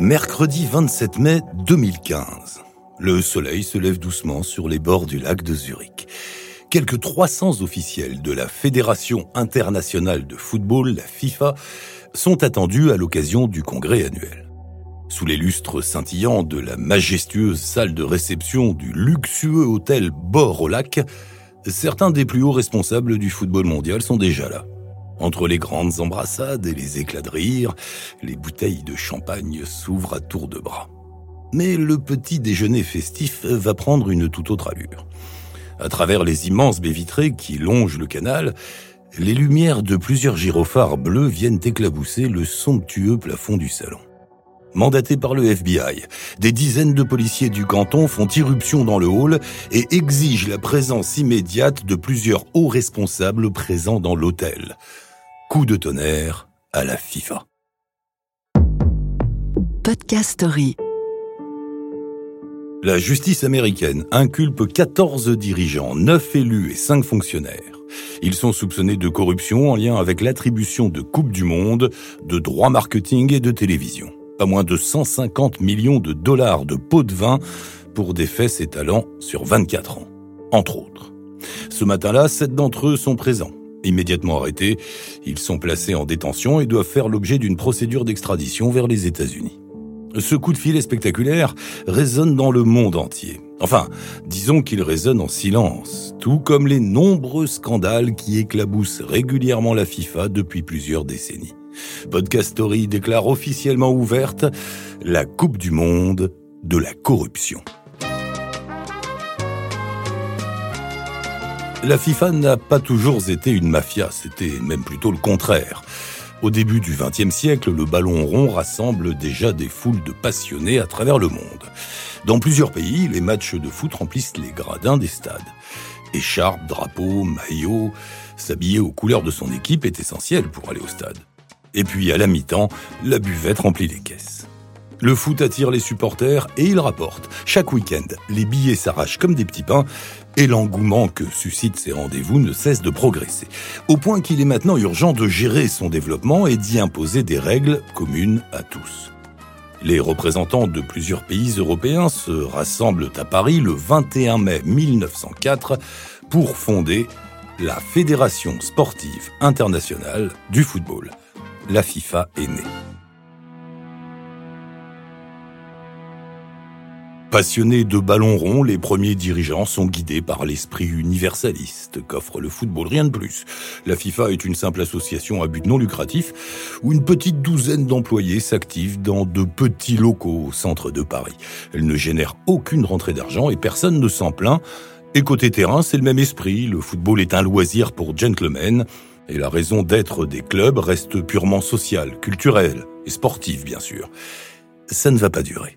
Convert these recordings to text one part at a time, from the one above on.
Mercredi 27 mai 2015. Le soleil se lève doucement sur les bords du lac de Zurich. Quelques 300 officiels de la Fédération internationale de football, la FIFA, sont attendus à l'occasion du congrès annuel. Sous les lustres scintillants de la majestueuse salle de réception du luxueux hôtel bord au lac, certains des plus hauts responsables du football mondial sont déjà là. Entre les grandes embrassades et les éclats de rire, les bouteilles de champagne s'ouvrent à tour de bras. Mais le petit déjeuner festif va prendre une toute autre allure. À travers les immenses baies vitrées qui longent le canal, les lumières de plusieurs gyrophares bleus viennent éclabousser le somptueux plafond du salon. Mandatés par le FBI, des dizaines de policiers du canton font irruption dans le hall et exigent la présence immédiate de plusieurs hauts responsables présents dans l'hôtel. Coup de tonnerre à la FIFA. Podcast Story. La justice américaine inculpe 14 dirigeants, 9 élus et 5 fonctionnaires. Ils sont soupçonnés de corruption en lien avec l'attribution de Coupe du Monde, de droits marketing et de télévision. Pas moins de 150 millions de dollars de pots de vin pour des faits s'étalant sur 24 ans, entre autres. Ce matin-là, 7 d'entre eux sont présents. Immédiatement arrêtés, ils sont placés en détention et doivent faire l'objet d'une procédure d'extradition vers les États-Unis. Ce coup de filet spectaculaire résonne dans le monde entier. Enfin, disons qu'il résonne en silence, tout comme les nombreux scandales qui éclaboussent régulièrement la FIFA depuis plusieurs décennies. Podcast Story déclare officiellement ouverte la Coupe du Monde de la corruption. La FIFA n'a pas toujours été une mafia, c'était même plutôt le contraire. Au début du XXe siècle, le ballon rond rassemble déjà des foules de passionnés à travers le monde. Dans plusieurs pays, les matchs de foot remplissent les gradins des stades. Écharpes, drapeaux, maillots, s'habiller aux couleurs de son équipe est essentiel pour aller au stade. Et puis à la mi-temps, la buvette remplit les caisses. Le foot attire les supporters et il rapporte. Chaque week-end, les billets s'arrachent comme des petits pains et l'engouement que suscitent ces rendez-vous ne cesse de progresser. Au point qu'il est maintenant urgent de gérer son développement et d'y imposer des règles communes à tous. Les représentants de plusieurs pays européens se rassemblent à Paris le 21 mai 1904 pour fonder la Fédération sportive internationale du football. La FIFA est née. Passionnés de ballon rond, les premiers dirigeants sont guidés par l'esprit universaliste qu'offre le football, rien de plus. La FIFA est une simple association à but non lucratif où une petite douzaine d'employés s'activent dans de petits locaux au centre de Paris. Elle ne génère aucune rentrée d'argent et personne ne s'en plaint. Et côté terrain, c'est le même esprit. Le football est un loisir pour gentlemen et la raison d'être des clubs reste purement sociale, culturelle et sportive, bien sûr. Ça ne va pas durer.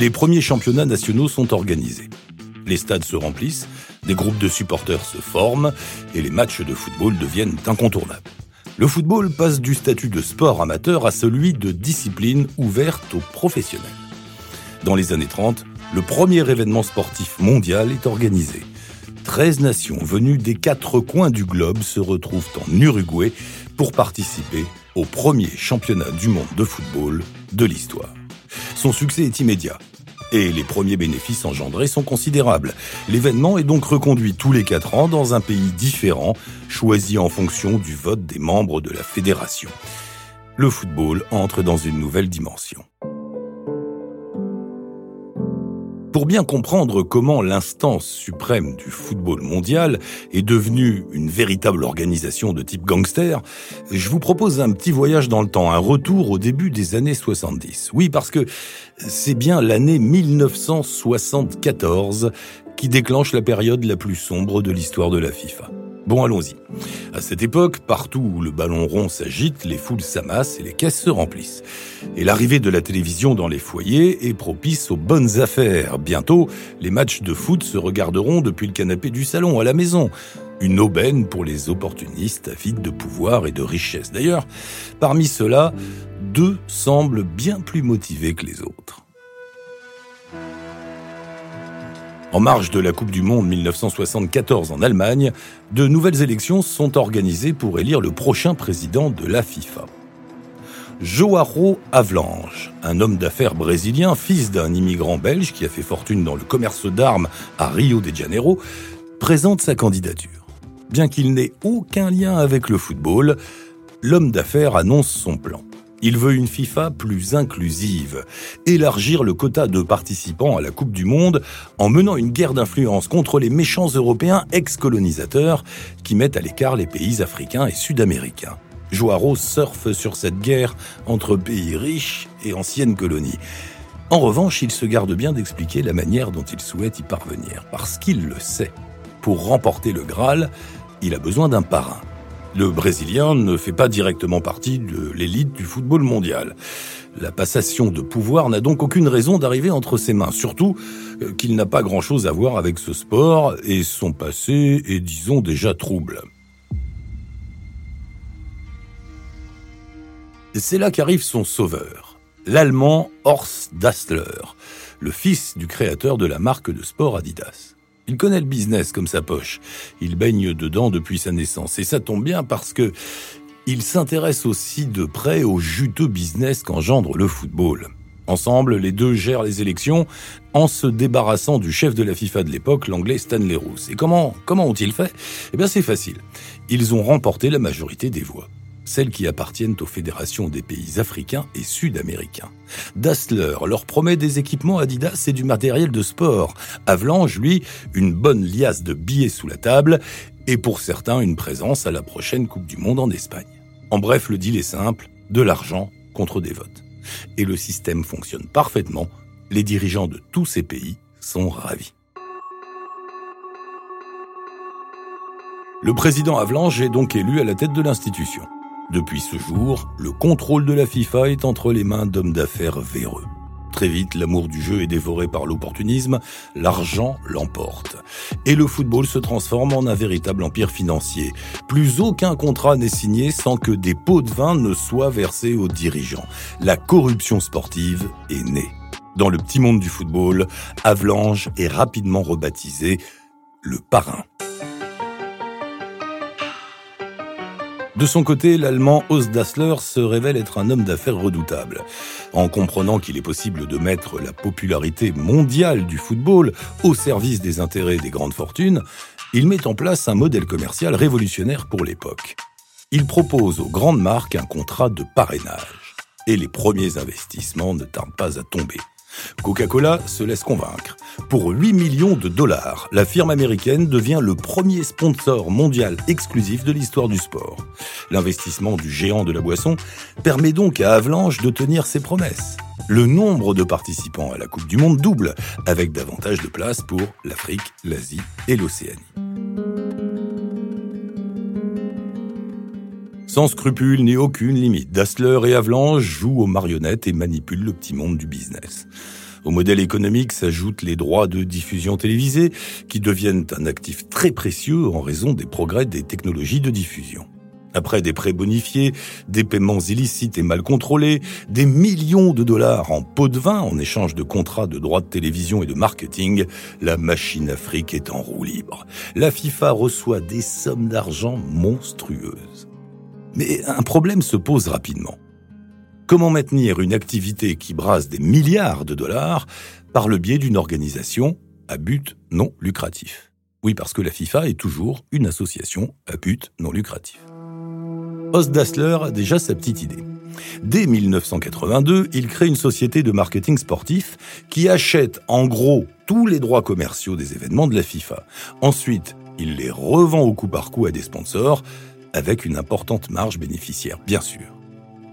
Les premiers championnats nationaux sont organisés. Les stades se remplissent, des groupes de supporters se forment et les matchs de football deviennent incontournables. Le football passe du statut de sport amateur à celui de discipline ouverte aux professionnels. Dans les années 30, le premier événement sportif mondial est organisé. 13 nations venues des quatre coins du globe se retrouvent en Uruguay pour participer au premier championnat du monde de football de l'histoire. Son succès est immédiat et les premiers bénéfices engendrés sont considérables. L'événement est donc reconduit tous les quatre ans dans un pays différent, choisi en fonction du vote des membres de la fédération. Le football entre dans une nouvelle dimension. Pour bien comprendre comment l'instance suprême du football mondial est devenue une véritable organisation de type gangster, je vous propose un petit voyage dans le temps, un retour au début des années 70. Oui, parce que c'est bien l'année 1974 qui déclenche la période la plus sombre de l'histoire de la FIFA. Bon, allons-y. À cette époque, partout où le ballon rond s'agite, les foules s'amassent et les caisses se remplissent. Et l'arrivée de la télévision dans les foyers est propice aux bonnes affaires. Bientôt, les matchs de foot se regarderont depuis le canapé du salon à la maison. Une aubaine pour les opportunistes avides de pouvoir et de richesse. D'ailleurs, parmi ceux-là, deux semblent bien plus motivés que les autres. En marge de la Coupe du Monde 1974 en Allemagne, de nouvelles élections sont organisées pour élire le prochain président de la FIFA. Joaro Avlange, un homme d'affaires brésilien, fils d'un immigrant belge qui a fait fortune dans le commerce d'armes à Rio de Janeiro, présente sa candidature. Bien qu'il n'ait aucun lien avec le football, l'homme d'affaires annonce son plan. Il veut une FIFA plus inclusive, élargir le quota de participants à la Coupe du Monde en menant une guerre d'influence contre les méchants Européens ex-colonisateurs qui mettent à l'écart les pays africains et sud-américains. Joaro surfe sur cette guerre entre pays riches et anciennes colonies. En revanche, il se garde bien d'expliquer la manière dont il souhaite y parvenir, parce qu'il le sait. Pour remporter le Graal, il a besoin d'un parrain. Le Brésilien ne fait pas directement partie de l'élite du football mondial. La passation de pouvoir n'a donc aucune raison d'arriver entre ses mains, surtout euh, qu'il n'a pas grand-chose à voir avec ce sport et son passé est, disons, déjà trouble. c'est là qu'arrive son sauveur, l'Allemand Horst Dassler, le fils du créateur de la marque de sport Adidas. Il connaît le business comme sa poche. Il baigne dedans depuis sa naissance. Et ça tombe bien parce que il s'intéresse aussi de près au juteux business qu'engendre le football. Ensemble, les deux gèrent les élections en se débarrassant du chef de la FIFA de l'époque, l'anglais Stanley Roos. Et comment, comment ont-ils fait? Eh bien, c'est facile. Ils ont remporté la majorité des voix celles qui appartiennent aux fédérations des pays africains et sud-américains. Dassler leur promet des équipements Adidas et du matériel de sport. Avalanche, lui, une bonne liasse de billets sous la table et pour certains une présence à la prochaine Coupe du Monde en Espagne. En bref, le deal est simple, de l'argent contre des votes. Et le système fonctionne parfaitement, les dirigeants de tous ces pays sont ravis. Le président Avalanche est donc élu à la tête de l'institution. Depuis ce jour, le contrôle de la FIFA est entre les mains d'hommes d'affaires véreux. Très vite, l'amour du jeu est dévoré par l'opportunisme, l'argent l'emporte. Et le football se transforme en un véritable empire financier. Plus aucun contrat n'est signé sans que des pots de vin ne soient versés aux dirigeants. La corruption sportive est née. Dans le petit monde du football, Avalanche est rapidement rebaptisé le parrain. De son côté, l'Allemand Horst Dassler se révèle être un homme d'affaires redoutable. En comprenant qu'il est possible de mettre la popularité mondiale du football au service des intérêts des grandes fortunes, il met en place un modèle commercial révolutionnaire pour l'époque. Il propose aux grandes marques un contrat de parrainage. Et les premiers investissements ne tardent pas à tomber. Coca-Cola se laisse convaincre. Pour 8 millions de dollars, la firme américaine devient le premier sponsor mondial exclusif de l'histoire du sport. L'investissement du géant de la boisson permet donc à Avalanche de tenir ses promesses. Le nombre de participants à la Coupe du Monde double, avec davantage de place pour l'Afrique, l'Asie et l'Océanie. Sans scrupules ni aucune limite, Dassler et Avalanche jouent aux marionnettes et manipulent le petit monde du business. Au modèle économique s'ajoutent les droits de diffusion télévisée, qui deviennent un actif très précieux en raison des progrès des technologies de diffusion. Après des prêts bonifiés, des paiements illicites et mal contrôlés, des millions de dollars en pots de vin en échange de contrats de droits de télévision et de marketing, la machine Afrique est en roue libre. La FIFA reçoit des sommes d'argent monstrueuses. Mais un problème se pose rapidement. Comment maintenir une activité qui brasse des milliards de dollars par le biais d'une organisation à but non lucratif? Oui, parce que la FIFA est toujours une association à but non lucratif. Os Dassler a déjà sa petite idée. Dès 1982, il crée une société de marketing sportif qui achète en gros tous les droits commerciaux des événements de la FIFA. Ensuite, il les revend au coup par coup à des sponsors avec une importante marge bénéficiaire, bien sûr.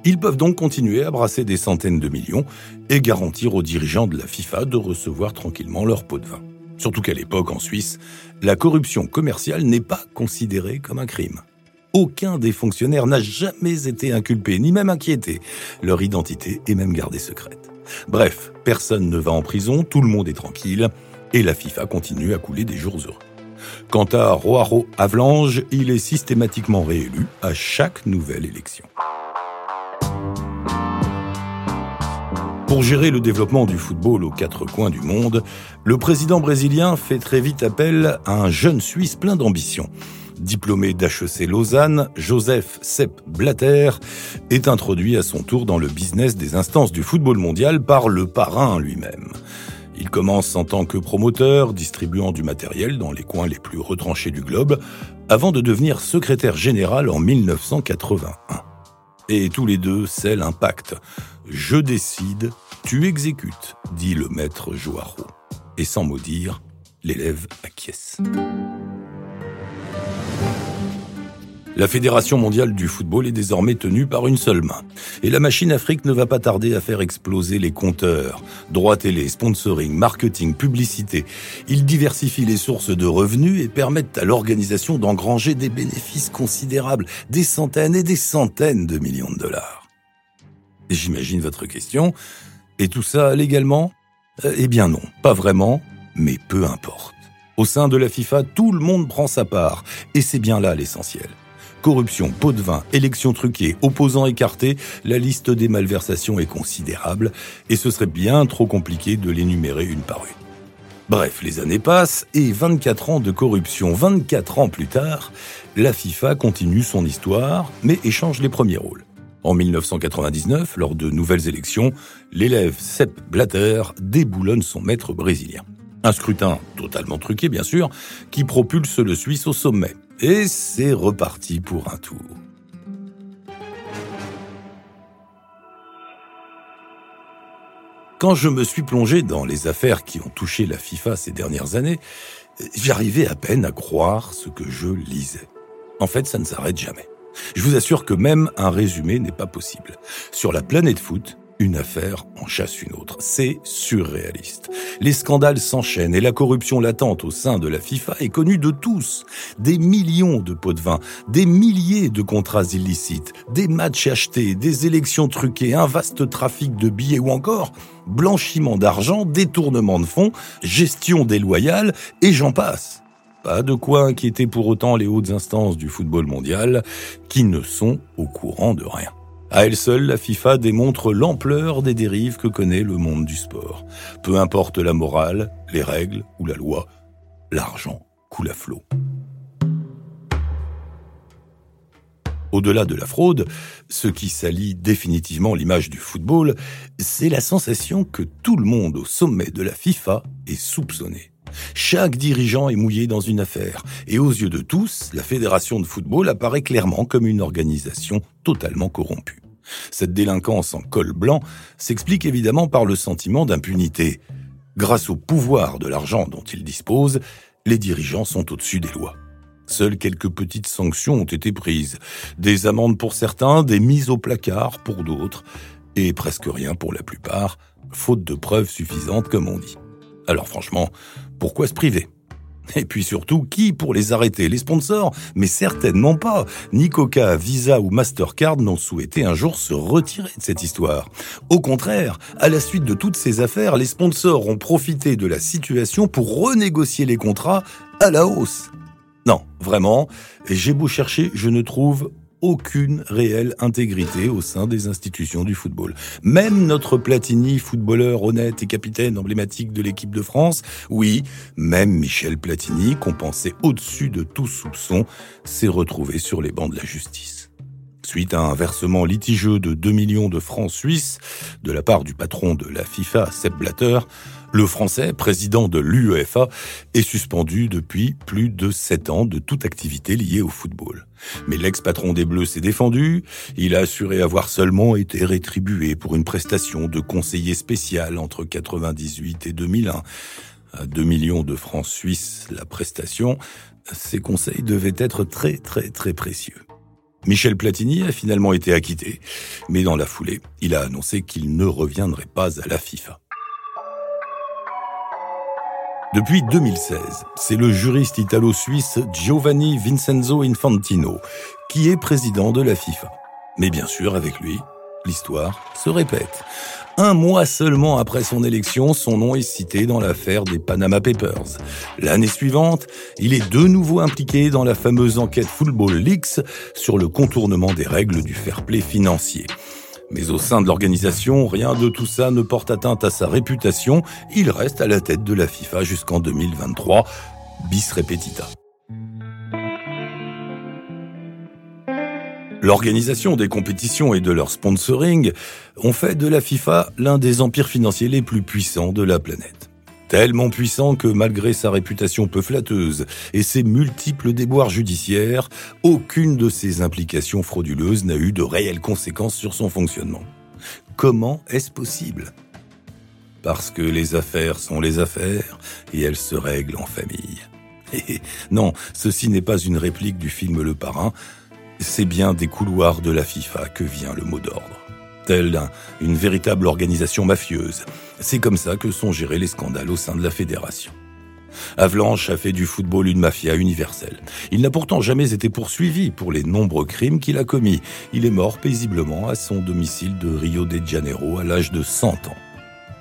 Ils peuvent donc continuer à brasser des centaines de millions et garantir aux dirigeants de la FIFA de recevoir tranquillement leur pot de vin. Surtout qu'à l'époque, en Suisse, la corruption commerciale n'est pas considérée comme un crime. Aucun des fonctionnaires n'a jamais été inculpé, ni même inquiété. Leur identité est même gardée secrète. Bref, personne ne va en prison, tout le monde est tranquille, et la FIFA continue à couler des jours heureux. Quant à Roaro Avlange, il est systématiquement réélu à chaque nouvelle élection. Pour gérer le développement du football aux quatre coins du monde, le président brésilien fait très vite appel à un jeune Suisse plein d'ambition. Diplômé d'HEC Lausanne, Joseph Sepp Blatter est introduit à son tour dans le business des instances du football mondial par le parrain lui-même. Il commence en tant que promoteur, distribuant du matériel dans les coins les plus retranchés du globe, avant de devenir secrétaire général en 1981. Et tous les deux un pacte. Je décide, tu exécutes, dit le maître Joaro. Et sans maudire, l'élève acquiesce. La Fédération mondiale du football est désormais tenue par une seule main. Et la machine Afrique ne va pas tarder à faire exploser les compteurs. Droits télé, sponsoring, marketing, publicité. Ils diversifient les sources de revenus et permettent à l'organisation d'engranger des bénéfices considérables, des centaines et des centaines de millions de dollars. J'imagine votre question. Et tout ça légalement? Eh bien non, pas vraiment, mais peu importe. Au sein de la FIFA, tout le monde prend sa part, et c'est bien là l'essentiel corruption, pot de vin, élections truquées, opposants écartés, la liste des malversations est considérable et ce serait bien trop compliqué de l'énumérer une par une. Bref, les années passent et 24 ans de corruption, 24 ans plus tard, la FIFA continue son histoire mais échange les premiers rôles. En 1999, lors de nouvelles élections, l'élève Sepp Blatter déboulonne son maître brésilien. Un scrutin totalement truqué, bien sûr, qui propulse le Suisse au sommet. Et c'est reparti pour un tour. Quand je me suis plongé dans les affaires qui ont touché la FIFA ces dernières années, j'arrivais à peine à croire ce que je lisais. En fait, ça ne s'arrête jamais. Je vous assure que même un résumé n'est pas possible. Sur la planète foot, une affaire en chasse une autre. C'est surréaliste. Les scandales s'enchaînent et la corruption latente au sein de la FIFA est connue de tous. Des millions de pots de vin, des milliers de contrats illicites, des matchs achetés, des élections truquées, un vaste trafic de billets ou encore blanchiment d'argent, détournement de fonds, gestion déloyale et j'en passe. Pas de quoi inquiéter pour autant les hautes instances du football mondial qui ne sont au courant de rien. À elle seule, la FIFA démontre l'ampleur des dérives que connaît le monde du sport. Peu importe la morale, les règles ou la loi, l'argent coule à flot. Au-delà de la fraude, ce qui salit définitivement l'image du football, c'est la sensation que tout le monde au sommet de la FIFA est soupçonné. Chaque dirigeant est mouillé dans une affaire, et aux yeux de tous, la fédération de football apparaît clairement comme une organisation totalement corrompue. Cette délinquance en col blanc s'explique évidemment par le sentiment d'impunité. Grâce au pouvoir de l'argent dont ils disposent, les dirigeants sont au-dessus des lois. Seules quelques petites sanctions ont été prises, des amendes pour certains, des mises au placard pour d'autres, et presque rien pour la plupart, faute de preuves suffisantes comme on dit. Alors franchement, pourquoi se priver? Et puis surtout, qui pour les arrêter? Les sponsors? Mais certainement pas. Ni Coca, Visa ou Mastercard n'ont souhaité un jour se retirer de cette histoire. Au contraire, à la suite de toutes ces affaires, les sponsors ont profité de la situation pour renégocier les contrats à la hausse. Non, vraiment, j'ai beau chercher, je ne trouve aucune réelle intégrité au sein des institutions du football. Même notre Platini, footballeur honnête et capitaine emblématique de l'équipe de France, oui, même Michel Platini, qu'on pensait au-dessus de tout soupçon, s'est retrouvé sur les bancs de la justice. Suite à un versement litigieux de 2 millions de francs suisses de la part du patron de la FIFA, Sepp Blatter, le Français, président de l'UEFA, est suspendu depuis plus de sept ans de toute activité liée au football. Mais l'ex-patron des Bleus s'est défendu, il a assuré avoir seulement été rétribué pour une prestation de conseiller spécial entre 98 et 2001. À 2 millions de francs suisses la prestation, ces conseils devaient être très très très précieux. Michel Platini a finalement été acquitté, mais dans la foulée, il a annoncé qu'il ne reviendrait pas à la FIFA. Depuis 2016, c'est le juriste italo-suisse Giovanni Vincenzo Infantino qui est président de la FIFA. Mais bien sûr, avec lui, l'histoire se répète. Un mois seulement après son élection, son nom est cité dans l'affaire des Panama Papers. L'année suivante, il est de nouveau impliqué dans la fameuse enquête Football Leaks sur le contournement des règles du fair play financier. Mais au sein de l'organisation, rien de tout ça ne porte atteinte à sa réputation. Il reste à la tête de la FIFA jusqu'en 2023. Bis repetita. L'organisation des compétitions et de leur sponsoring ont fait de la FIFA l'un des empires financiers les plus puissants de la planète. Tellement puissant que malgré sa réputation peu flatteuse et ses multiples déboires judiciaires, aucune de ses implications frauduleuses n'a eu de réelles conséquences sur son fonctionnement. Comment est-ce possible? Parce que les affaires sont les affaires et elles se règlent en famille. Et non, ceci n'est pas une réplique du film Le Parrain, c'est bien des couloirs de la FIFA que vient le mot d'ordre. Telle une véritable organisation mafieuse. C'est comme ça que sont gérés les scandales au sein de la fédération. Avalanche a fait du football une mafia universelle. Il n'a pourtant jamais été poursuivi pour les nombreux crimes qu'il a commis. Il est mort paisiblement à son domicile de Rio de Janeiro à l'âge de 100 ans.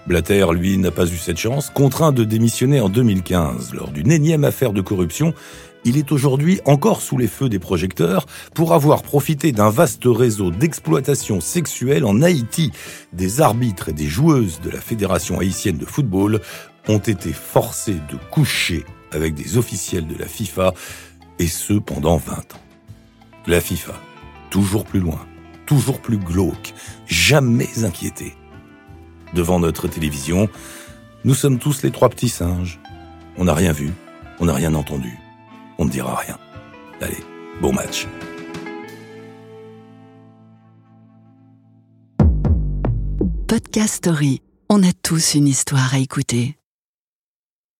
Blatter, lui, n'a pas eu cette chance. Contraint de démissionner en 2015 lors d'une énième affaire de corruption, il est aujourd'hui encore sous les feux des projecteurs pour avoir profité d'un vaste réseau d'exploitation sexuelle en Haïti. Des arbitres et des joueuses de la Fédération haïtienne de football ont été forcés de coucher avec des officiels de la FIFA, et ce pendant 20 ans. La FIFA, toujours plus loin, toujours plus glauque, jamais inquiété. Devant notre télévision, nous sommes tous les trois petits singes. On n'a rien vu, on n'a rien entendu, on ne dira rien. Allez, bon match. Podcast Story. On a tous une histoire à écouter.